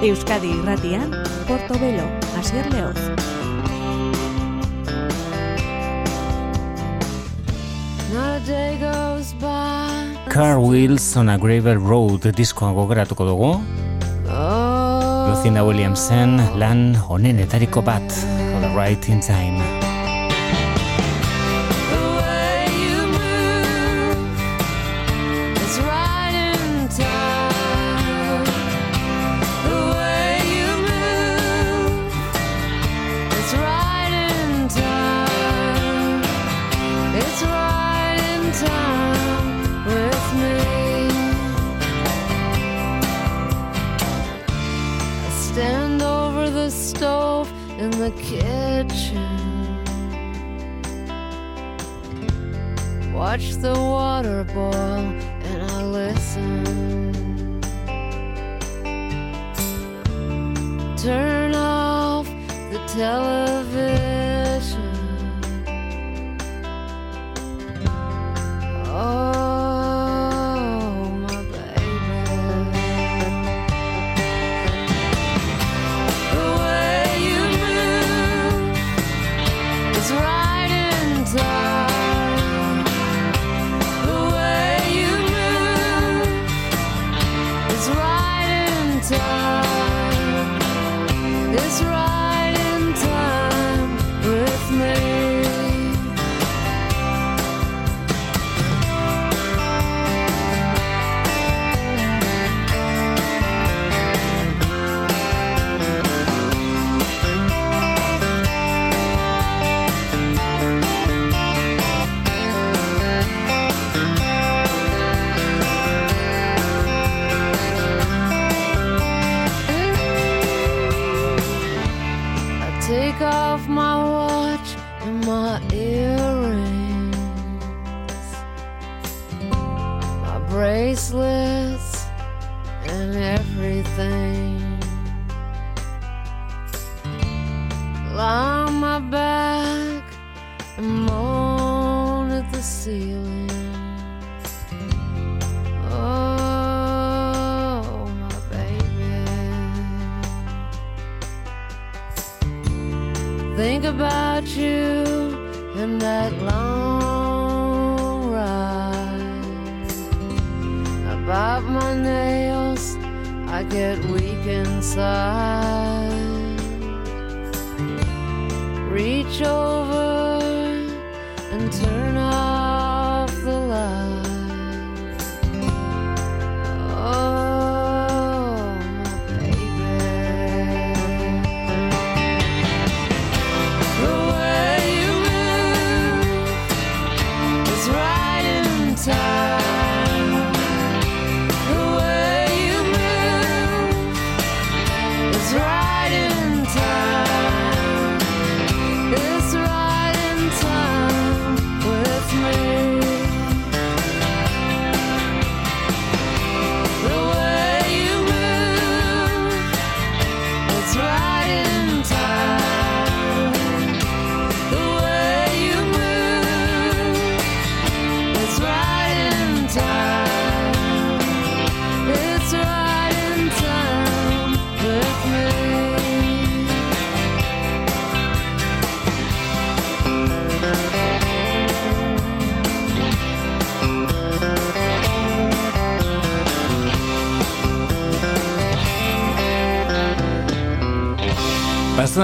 Euskadi irratian, Portobelo, Asier Leoz. Car Wheels on a Gravel Road diskoa gogratuko dugu. Lucinda Williamsen lan honenetariko bat, All Right in Time.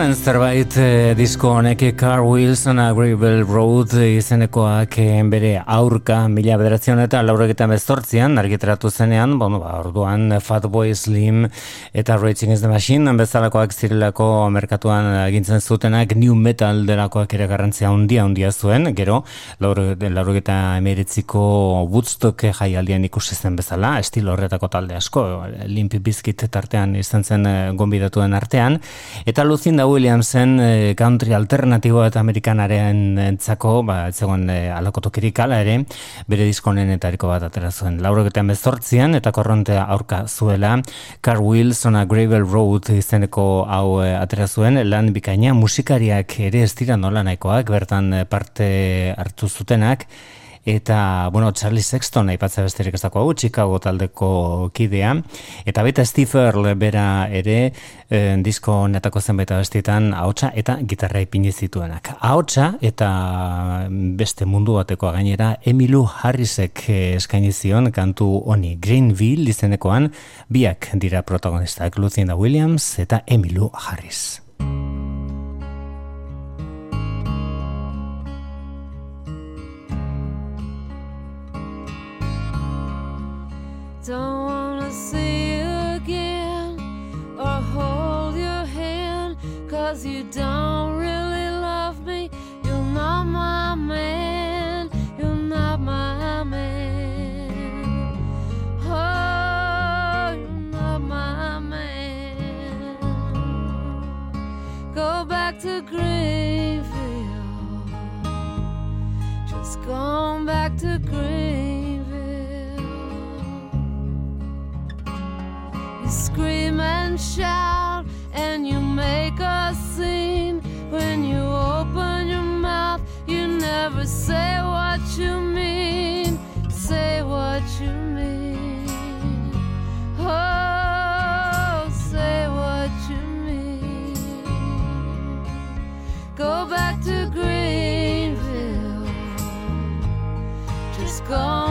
Bazuen zerbait eh, disko honek Car Wheels on a Gravel Road izenekoak eh, bere aurka mila bederatzen eta lauregetan bezortzian argiteratu zenean, bueno, ba, orduan Fatboy Slim eta Raging is the Machine bezalakoak zirelako merkatuan egintzen zutenak New Metal delakoak ere garrantzia handia handia zuen, gero laurogeta emeritziko Woodstock jaialdian ikusi zen bezala, estilo horretako talde asko, Limp Bizkit tartean izan zen eh, gonbidatuen artean, eta Luz Lucinda Williamsen e, country alternatiboa eta amerikanaren entzako, ba, etzegoen e, eh, alakotokirik ala ere, bere diskonen eta bat atera zuen. Lauroketean bezortzian eta korrontea aurka zuela, Car Wheels on a Gravel Road izeneko hau e, atera zuen, lan bikaina musikariak ere ez dira nola nahikoak, bertan parte hartu zutenak, eta, bueno, Charlie Sexton aipatza besterik ez dago, Chicago taldeko kidea, eta baita Steve Earle bera ere, e, disko netako zenbait abestietan ahotsa eta gitarra ipini zituenak. Ahotsa eta beste mundu bateko gainera Emilu Harrisek eh, eskaini zion kantu honi Greenville izenekoan biak dira protagonistak Lucinda Williams eta Emilu Harris. Gone back to Greenville. You scream and shout, and you make a scene. When you open your mouth, you never say what you mean. go.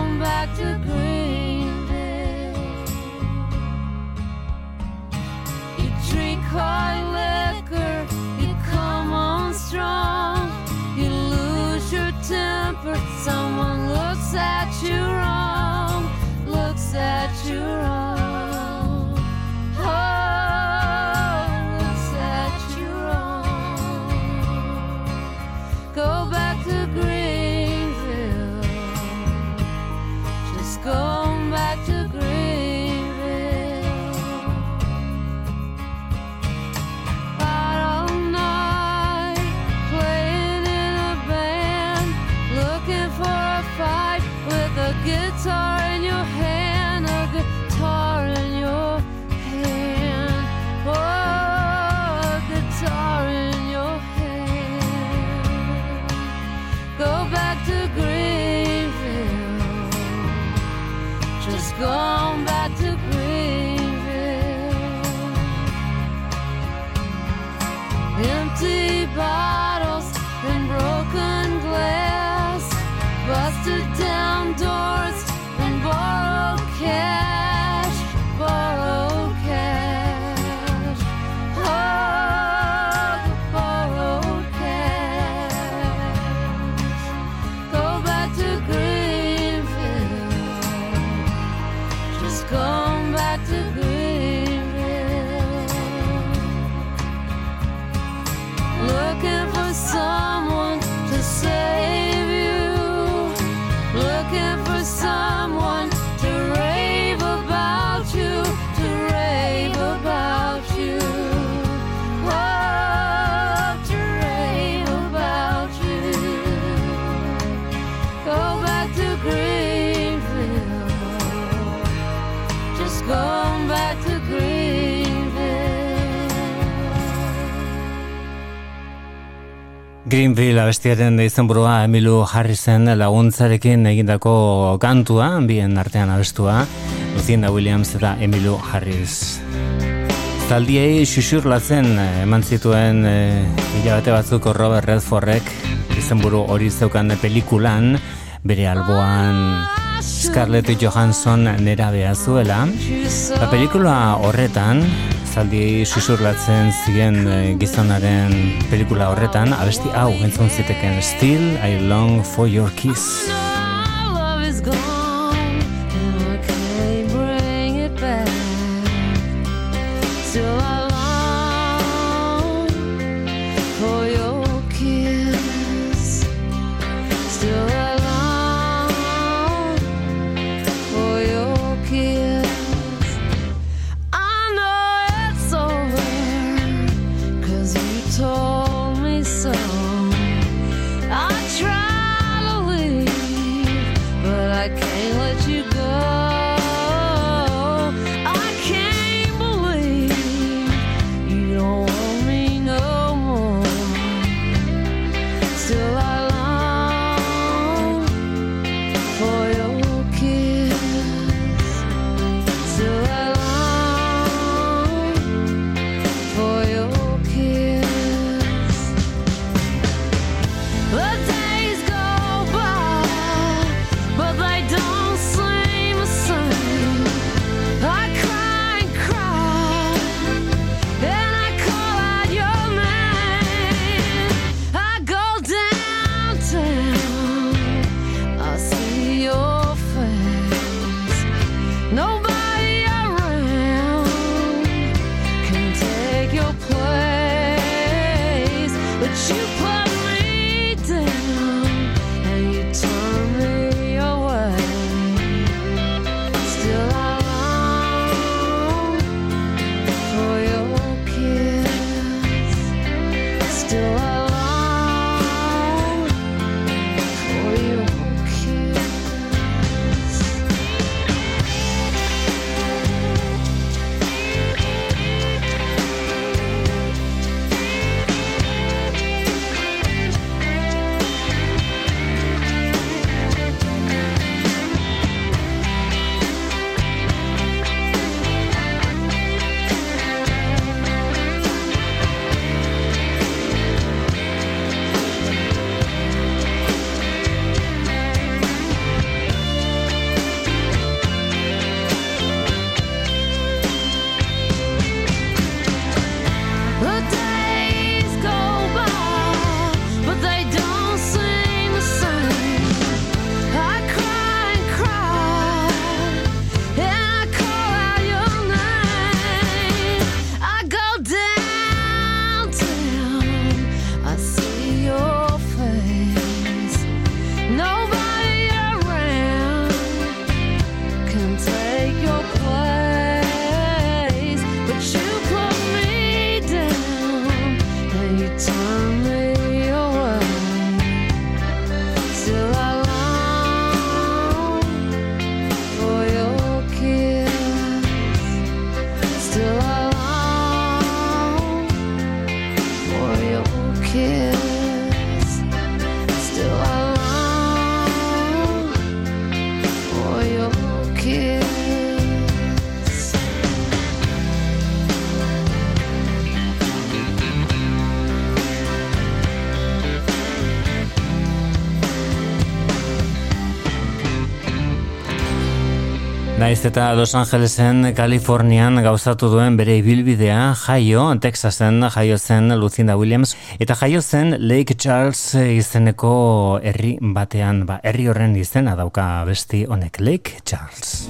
Greenville abestiaren izenburua Emilu Harrisen laguntzarekin egindako kantua, bien artean abestua, Lucinda Williams eta Emilu Harris. Zaldiei xuxurlatzen eh, eman zituen e, hilabete batzuk Robert Redfordek izenburu hori zeukan pelikulan, bere alboan Scarlett Johansson nera zuela. Ba, pelikula horretan, zaldi susurlatzen ziren eh, gizonaren pelikula horretan, abesti hau entzun ziteken Still I long for your kiss. Naiz eta Los Angelesen, Kalifornian gauzatu duen bere ibilbidea jaio, Texasen jaio zen Lucinda Williams, eta jaio zen Lake Charles izeneko herri batean, ba, herri horren izena dauka besti honek Lake Charles.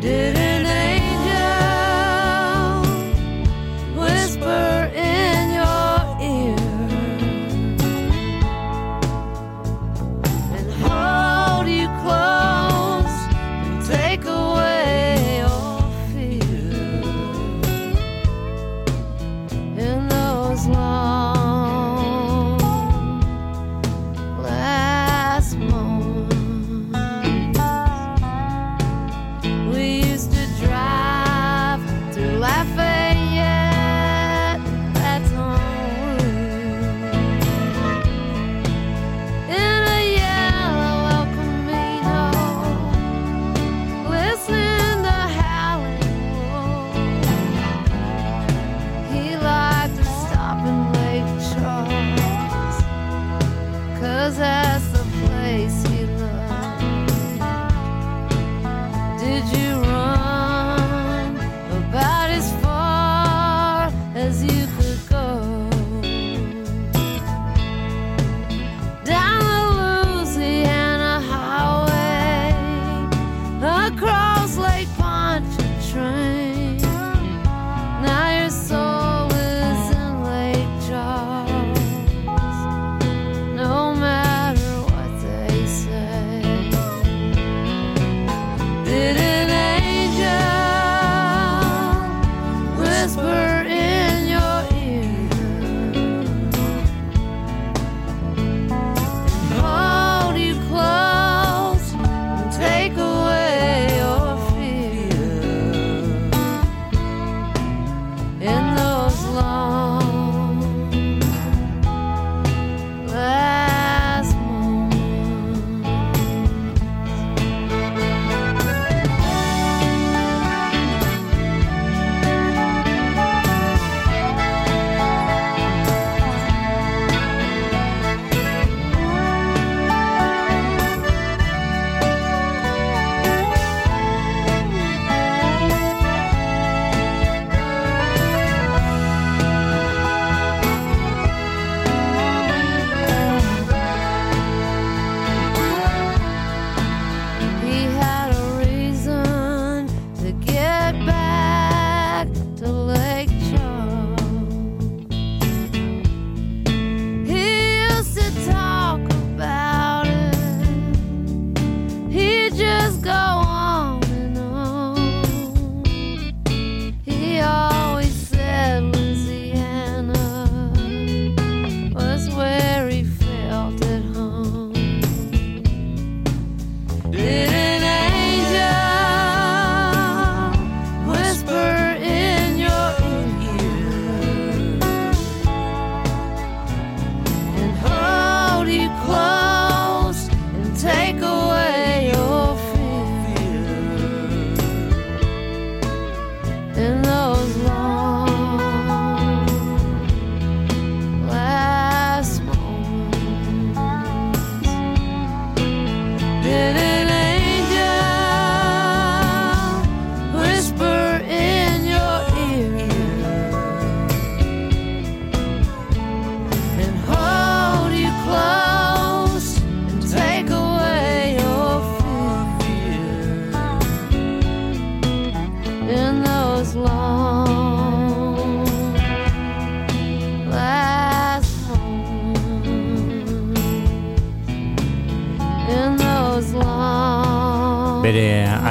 Did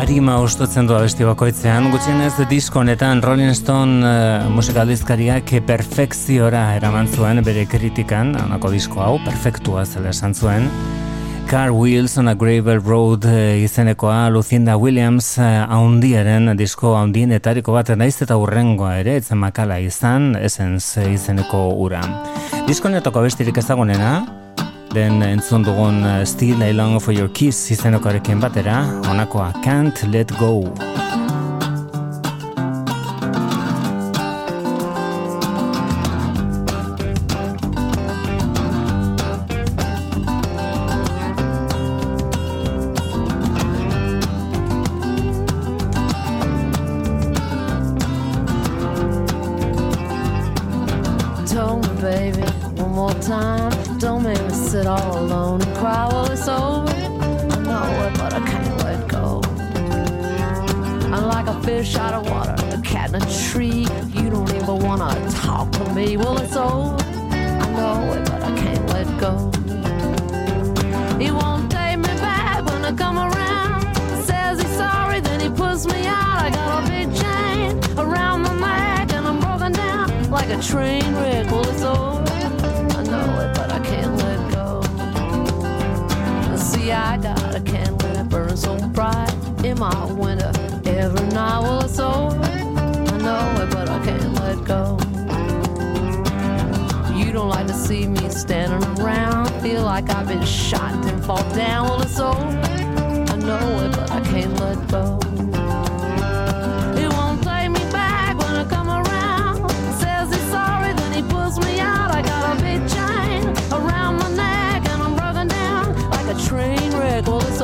arima ostotzen du abesti bakoitzean, gutxienez disko honetan Rolling Stone uh, musikaldizkariak perfekziora eraman zuen bere kritikan, anako disko hau, perfektua zela esan zuen. Car Wheels on a Gravel Road uh, izenekoa Lucinda Williams uh, haundiaren disko haundienetariko bat naiz eta urrengoa ere, etzen makala izan, Essence izeneko ura. Disko honetako bestirik ezagunena, den entzun dugun uh, Still I Long For Your Kiss izenokarekin batera, honakoa Can't Let Go. Like a train wreck. Well, it's over. I know it, but I can't let go. See, I got a candle and it burns so bright in my window every night. Well, it's over. I know it, but I can't let go. You don't like to see me standing around. Feel like I've been shot and fall down. Well, it's over. I know it, but I can't let go.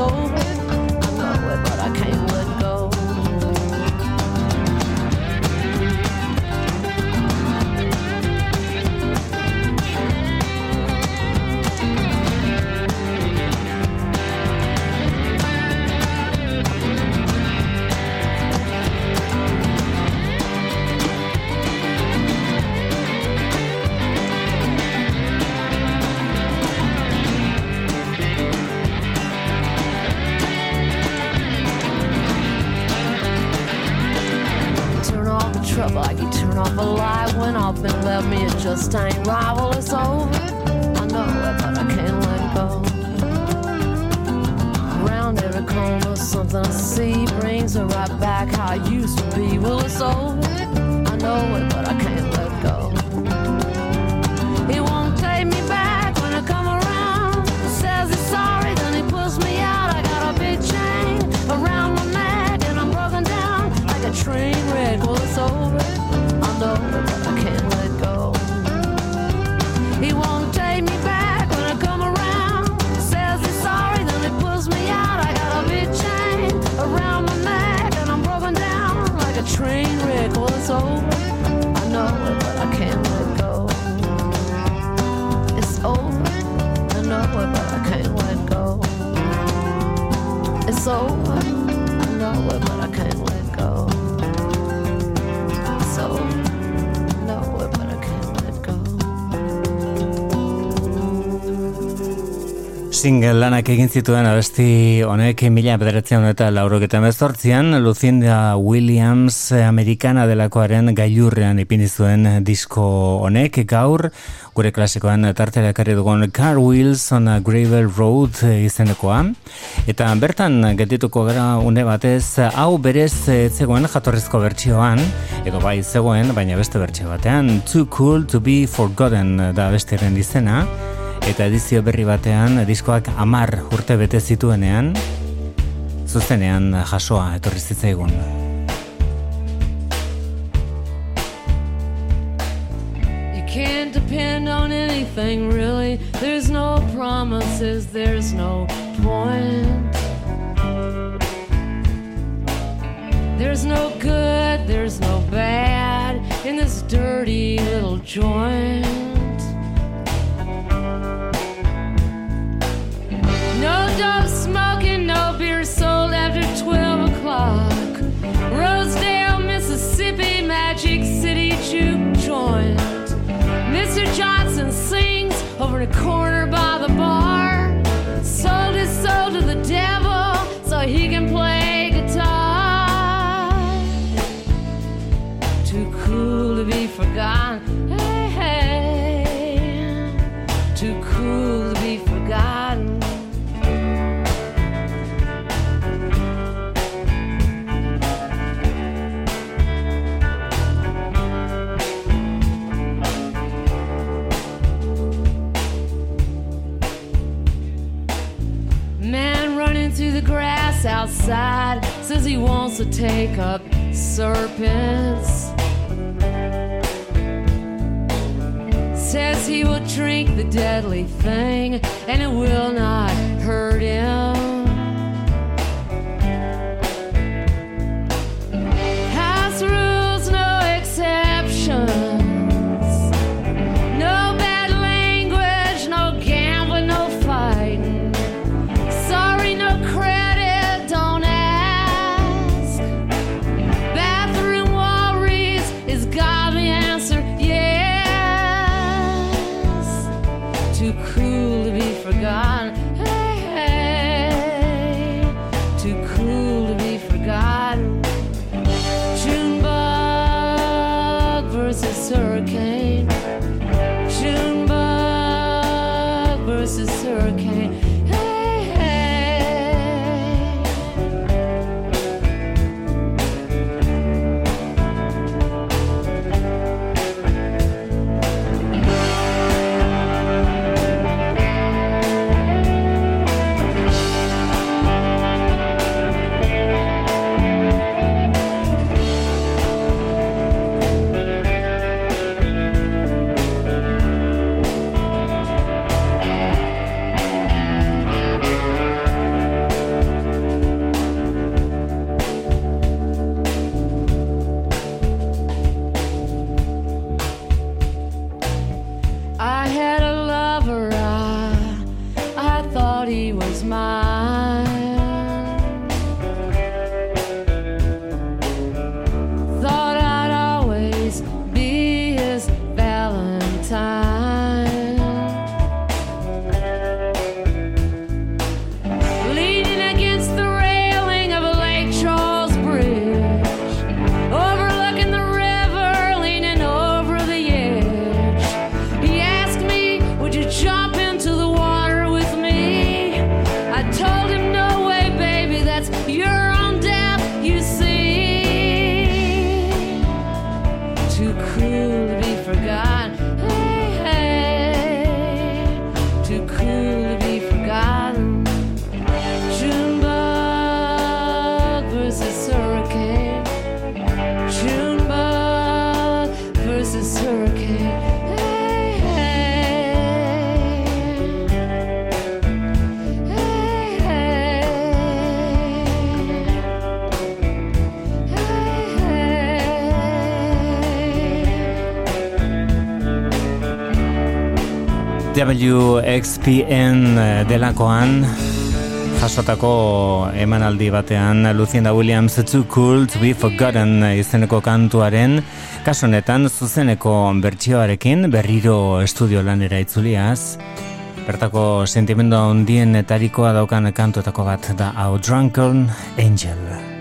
soul. Off a light when I've been left me. It just ain't it's over. I know it, but I can't let go. Around every corner, something I see brings her right back how I used to be. Well, it's over. I know it, but I can't let go. He won't take me back when I come around. Says he's sorry, then he pulls me out. I got a big chain around my neck, and I'm broken down like a train wreck. Well, it's over. Know I can't let go. He won't Single lanak egin zituen abesti honek mila bederatzen eta lauroketan bezortzian, Lucinda Williams amerikana delakoaren gailurrean ipini zuen disko honek. Gaur, gure klasikoan tartera ekarri dugun Car Wheels on a Gravel Road izenekoa. Eta bertan getituko gara une batez, hau berez ez zegoen jatorrizko bertsioan, edo bai zegoen, baina beste bertsio batean, Too Cool to be Forgotten da bestiaren izena, eta edizio berri batean diskoak amar urte bete zituenean zuzenean jasoa etorri zitzaigun. You can't depend on anything really. There's no promises, there's no point. There's no good, there's no bad in this dirty little joint. Magic City Juke side says he wants to take up serpents. Says he will drink the deadly thing and it will not hurt him. WXPN eh, delakoan jasotako emanaldi batean Lucinda Williams Too Cool to Be Forgotten eh, izeneko kantuaren kasunetan zuzeneko bertsioarekin berriro estudio lanera itzuliaz. Bertako sentimendu handien etarikoa daukan kantuetako bat da hau Drunken Angel.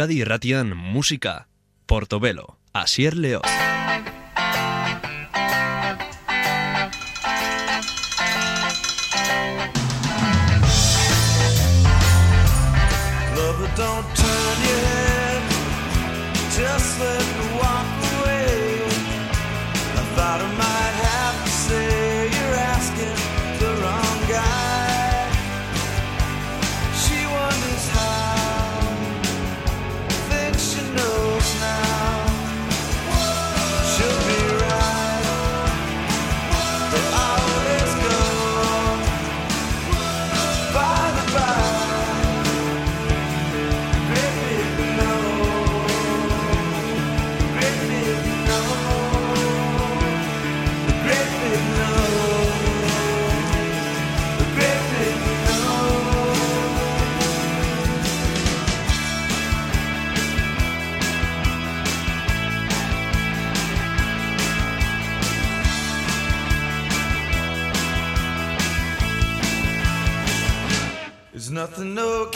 Euskadi irratian musika. Portobelo, Asier. Just let There's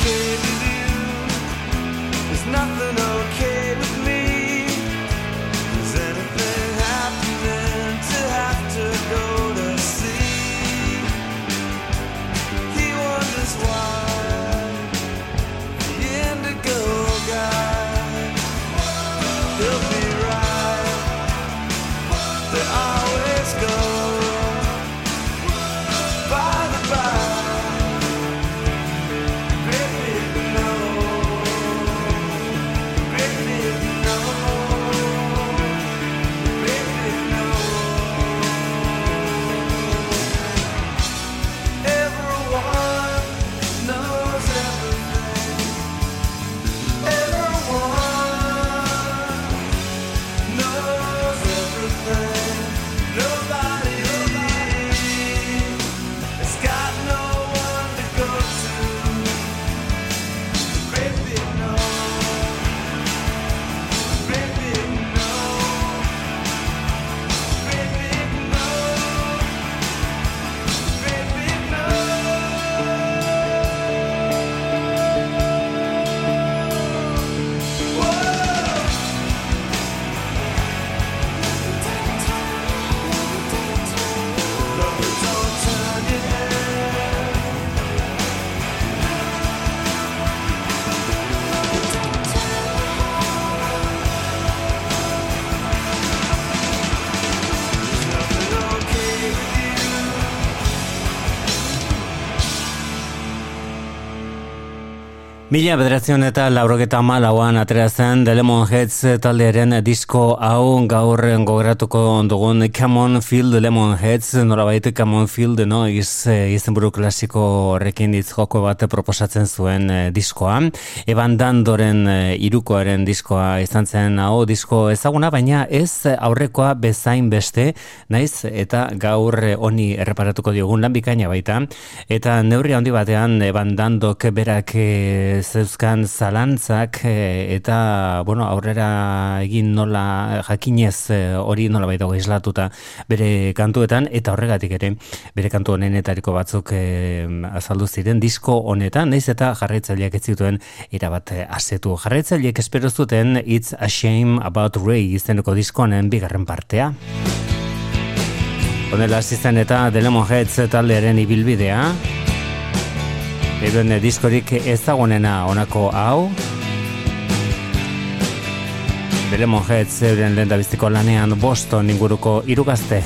Mila bederatzen eta laurogeta malauan atera zen The Lemon Heads taldearen disko hau. Gaur gogoratuko dugun Come on Feel The Lemon Heads. Norabait Come on Feel The Noise eh, izenburu klasiko horrekin joko bat proposatzen zuen eh, diskoa. Eban Dandoren eh, irukoaren diskoa izan zen hau. Disko ezaguna baina ez aurrekoa bezain beste naiz eta gaur honi erreparatuko diogun lan bikaina baita. Eta neurri handi batean Eban Dandok berak zeuzkan zalantzak eh, eta bueno, aurrera egin nola jakinez eh, hori nola baita islatuta bere kantuetan eta horregatik ere bere kantu honenetariko batzuk eh, azaldu ziren disko honetan, naiz eta jarraitzaileak ez zituen erabat asetu. Jarraitzaileek espero zuten It's a Shame About Ray izeneko disko honen bigarren partea. Honela zen eta The Lemon Heads taldearen ibilbidea. Euren diskorik ezagunena honako hau. The Lemon Heads euren lehen biziko lanean Boston inguruko irugazte.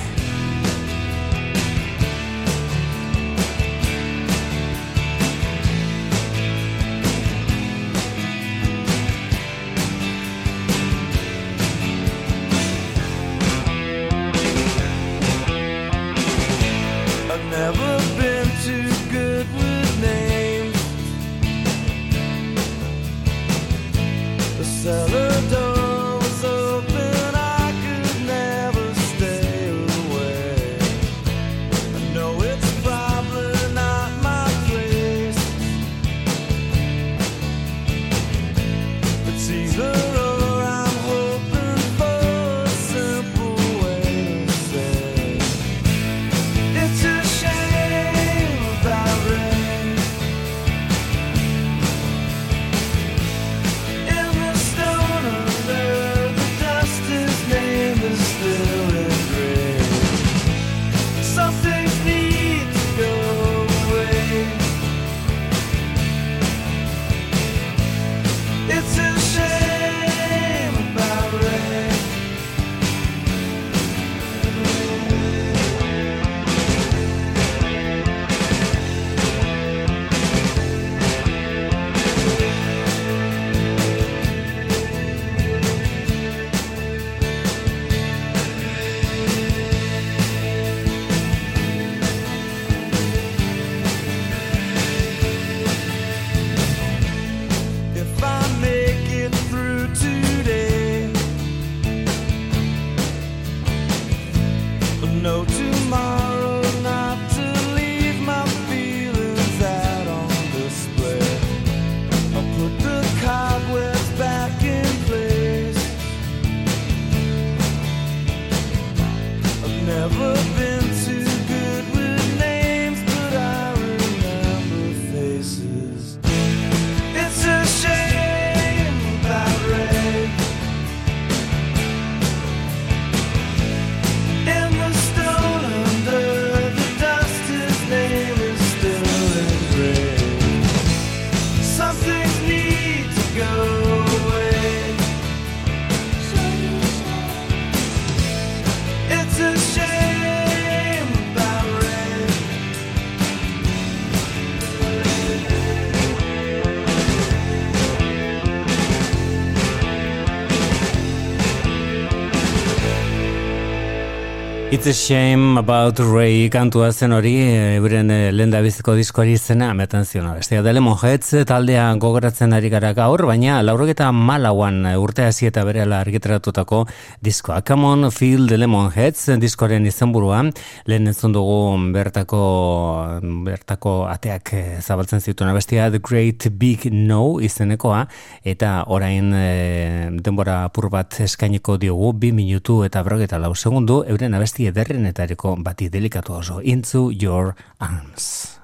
It's a shame about Ray kantua zen hori, eh, euren eh, lenda biziko diskoari izena, ametan zion abestia. Dele Monheads taldea gogoratzen ari gara gaur, baina laurogeta malauan eh, urte hasi eta bere argitaratutako diskoa. Come on, feel the Lemonheads diskoaren izenburua, lehen entzun dugu bertako, bertako ateak eh, zabaltzen zituen abestia, The Great Big No izenekoa, eta orain eh, denbora apur bat eskainiko diogu, bi minutu eta berrogeta lau segundu, euren abesti ederrenetariko bati delikatu oso, Into Your Arms.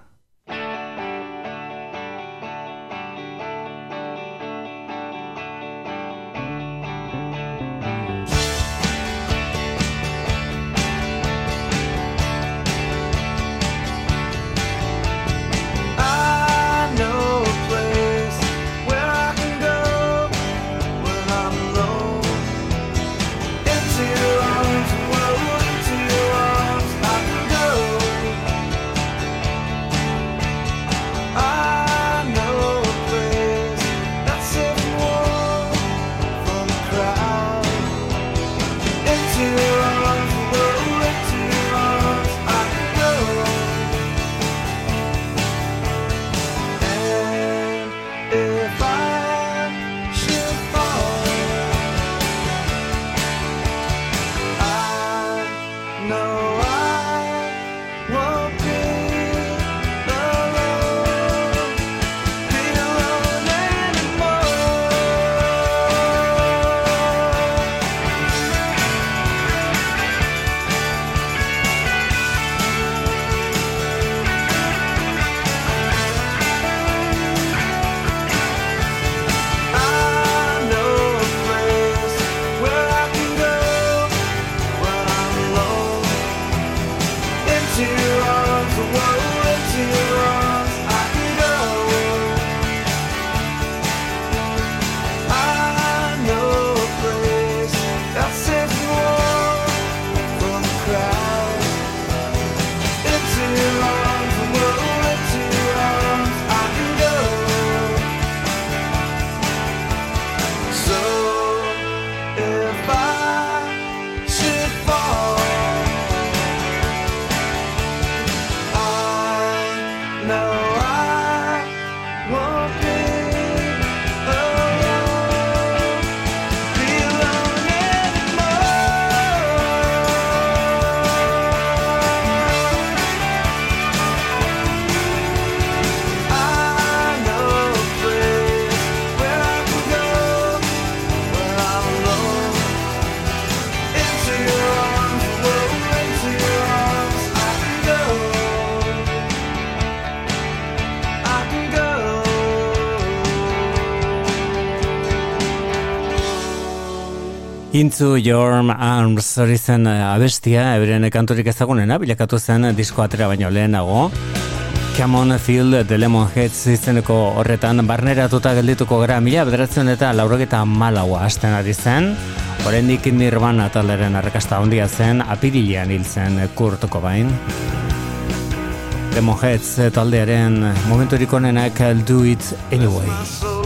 Into your arms, whoa, into your arms Into Your Arms hori zen eh, abestia, euren kanturik ezagunena, bilakatu zen disko atera baino lehenago. Come on Feel the Lemonheads izeneko horretan barneratuta geldituko gara mila bederatzen eta laurogeta malaua hasten ari zen. Oraindik Nirvana talderen arrakasta handia zen, apirilean hil zen Kurt Cobain. Lemonheads taldearen momenturik onenak do it anyway.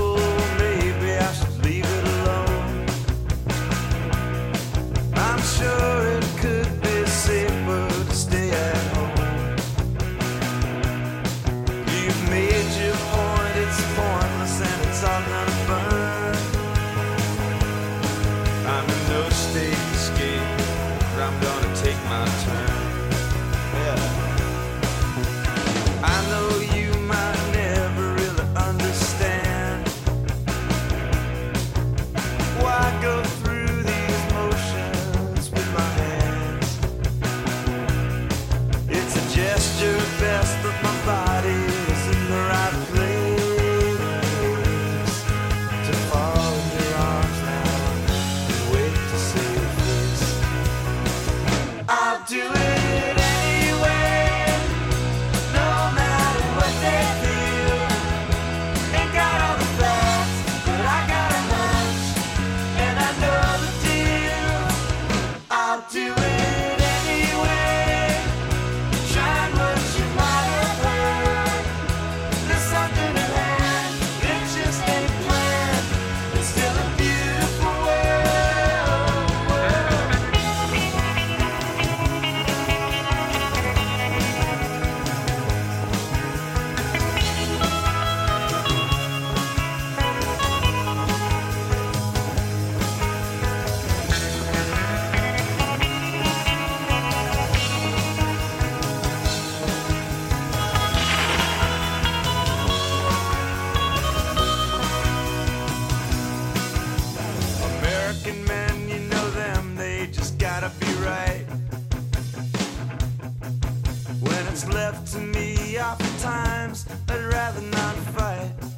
Oftentimes I'd rather not fight.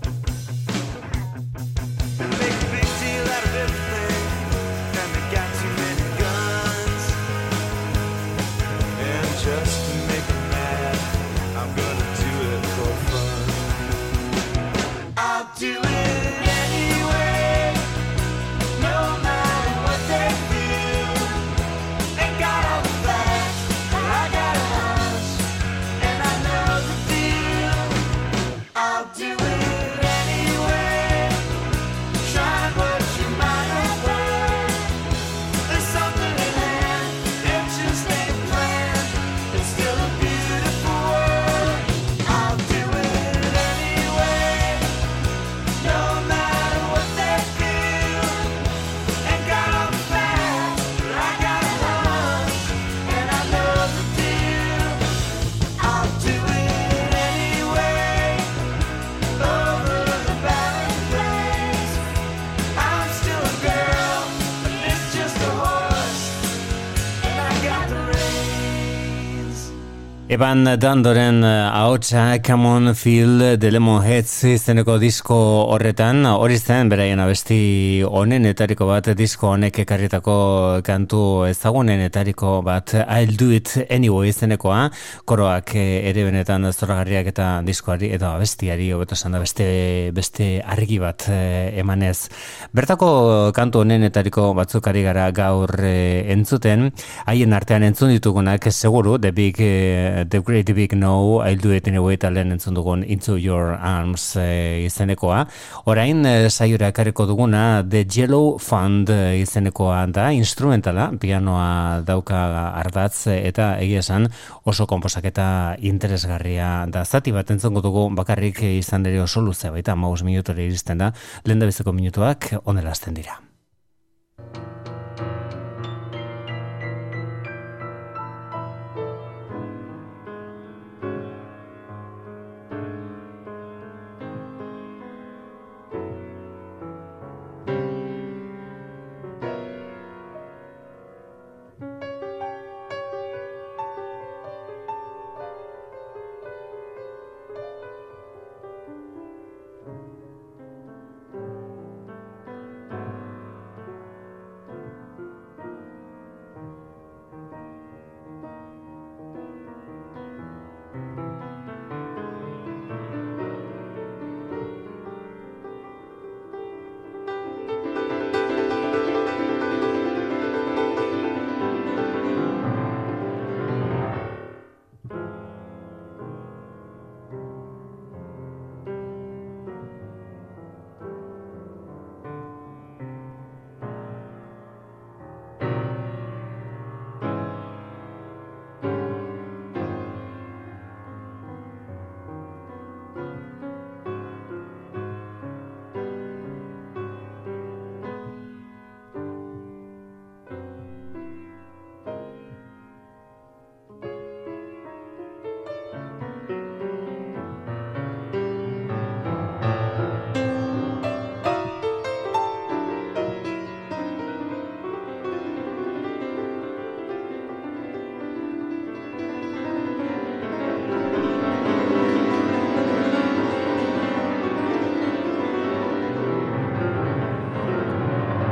Eban Dandoren eh, ahotsa Come on Feel de Lemon Heads izeneko disko horretan, hori zen beraien abesti onenetariko bat disko honek ekarritako kantu ezagunenetariko bat I'll do it anyway izenekoa, koroak eh, ere benetan zoragarriak eta diskoari edo abestiari hobeto da beste, beste argi bat eh, emanez. Bertako kantu honenetariko batzuk ari gara gaur entzuten, haien artean entzun ditugunak seguru, The Big The Great Big No, I'll do it anyway eta lehen entzun dugun Into Your Arms eh, izenekoa. Orain eh, saiora ekarriko duguna The Yellow Fund eh, izenekoa da, instrumentala, pianoa dauka ardatz eh, eta egia esan oso konposaketa interesgarria da. Zati bat entzongo dugu bakarrik eh, izan ere oso luze baita, maus minutore iristen da, lehen da biziko minutuak onela hasten dira.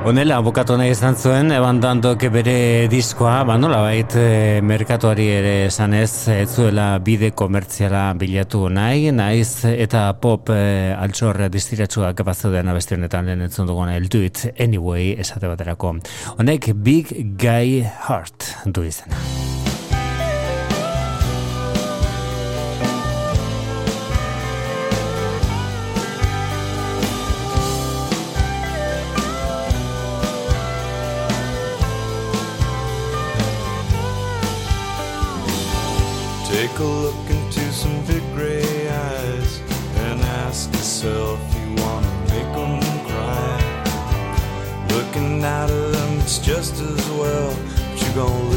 Honela, bukatu nahi izan zuen, eban dandok bere diskoa, ba nola bait, e, merkatuari ere esanez, ez zuela bide komertziala bilatu nahi, naiz eta pop e, altxor distiratsuak bazeuden abesti honetan lehen entzun duguna, el do it anyway esate baterako. Honek Big Guy Heart du izena. Take a look into some big gray eyes and ask yourself you wanna make them cry. Looking out of them, it's just as well, but you're gonna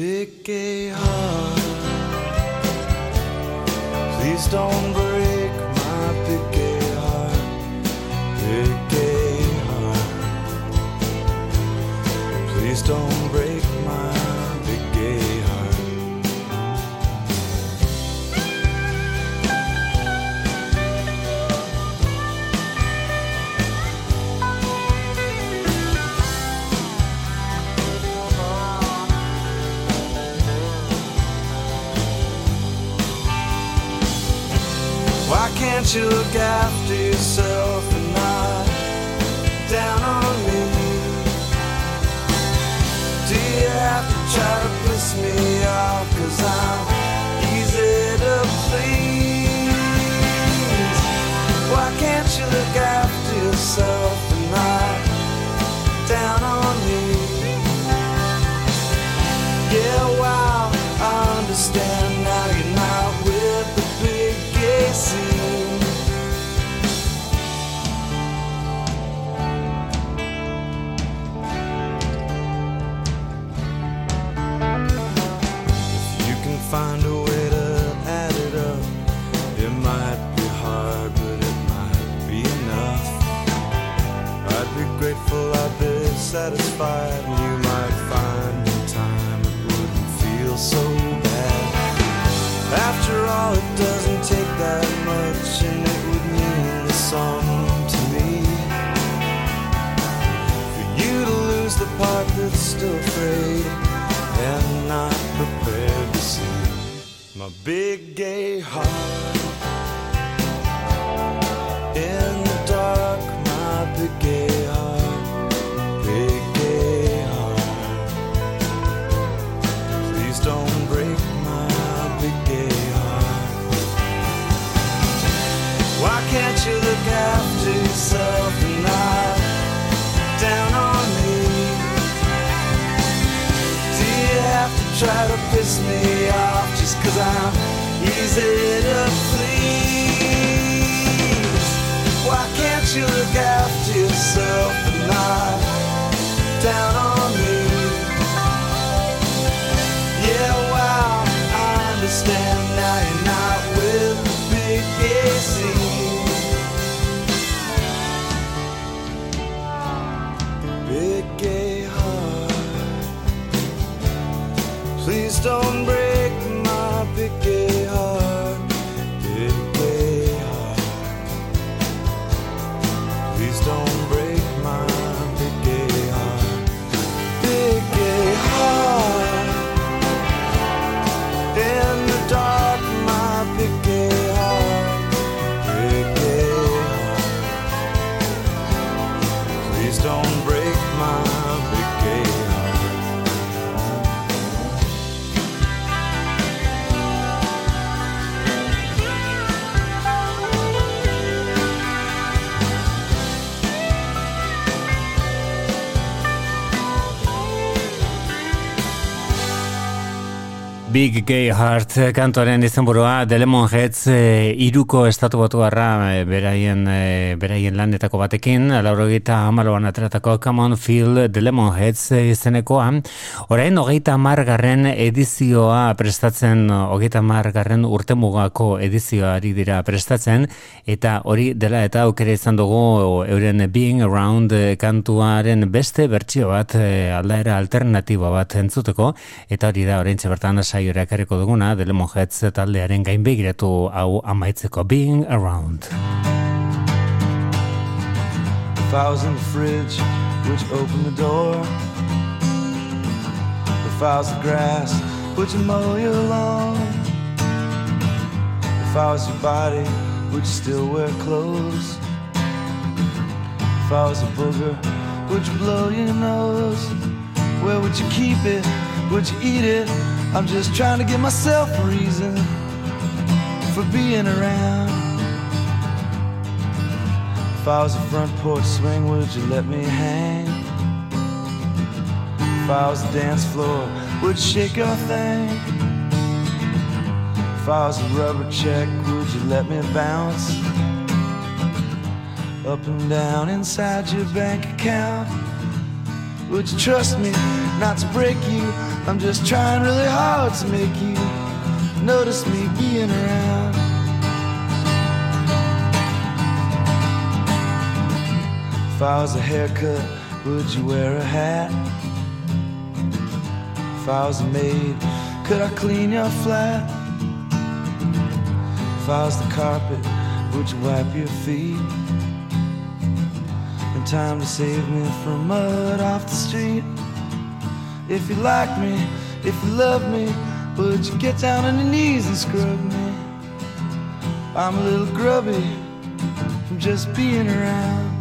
Big gay heart, please don't break Why can't you look after big gay heart. In the dark, my big gay heart, big gay heart. Please don't break my big gay heart. Why can't you look after yourself and not down on me? Do you have to try to piss me off just cause I'm easy to please? Why can't you look after yourself and not down on me? Yeah, wow, I understand now you're not with the big scene. Big heart, please don't break Big Gay Heart kantoren izenburua The Lemonheads e, iruko estatu batu e, beraien, e, beraien lanetako batekin laurogeita amaloan ateratako Come on Feel The Lemonheads e, izenekoa. Orain hogeita margarren edizioa prestatzen hogeita margarren urtemugako edizioari dira prestatzen eta hori dela eta aukera izan dugu euren Being Around kantuaren beste bertsio bat e, aldaera alternatiba bat entzuteko eta hori da orain bertan saiora ekarriko duguna Dele Monjetz taldearen gain begiratu hau amaitzeko Being Around. If I was in the fridge, would you open the door? If I was the grass, would you mow your lawn? If I was your body, would you still wear clothes? If I was a booger, would you blow your nose? Where would you keep it? Would you eat it? I'm just trying to give myself a reason for being around. If I was a front porch swing, would you let me hang? If I was a dance floor, would you shake your thing? If I was a rubber check, would you let me bounce? Up and down inside your bank account. Would you trust me not to break you? I'm just trying really hard to make you notice me being around. If I was a haircut, would you wear a hat? If I was a maid, could I clean your flat? If I was the carpet, would you wipe your feet? In time to save me from mud off the street. If you like me, if you love me, would you get down on your knees and scrub me? I'm a little grubby from just being around.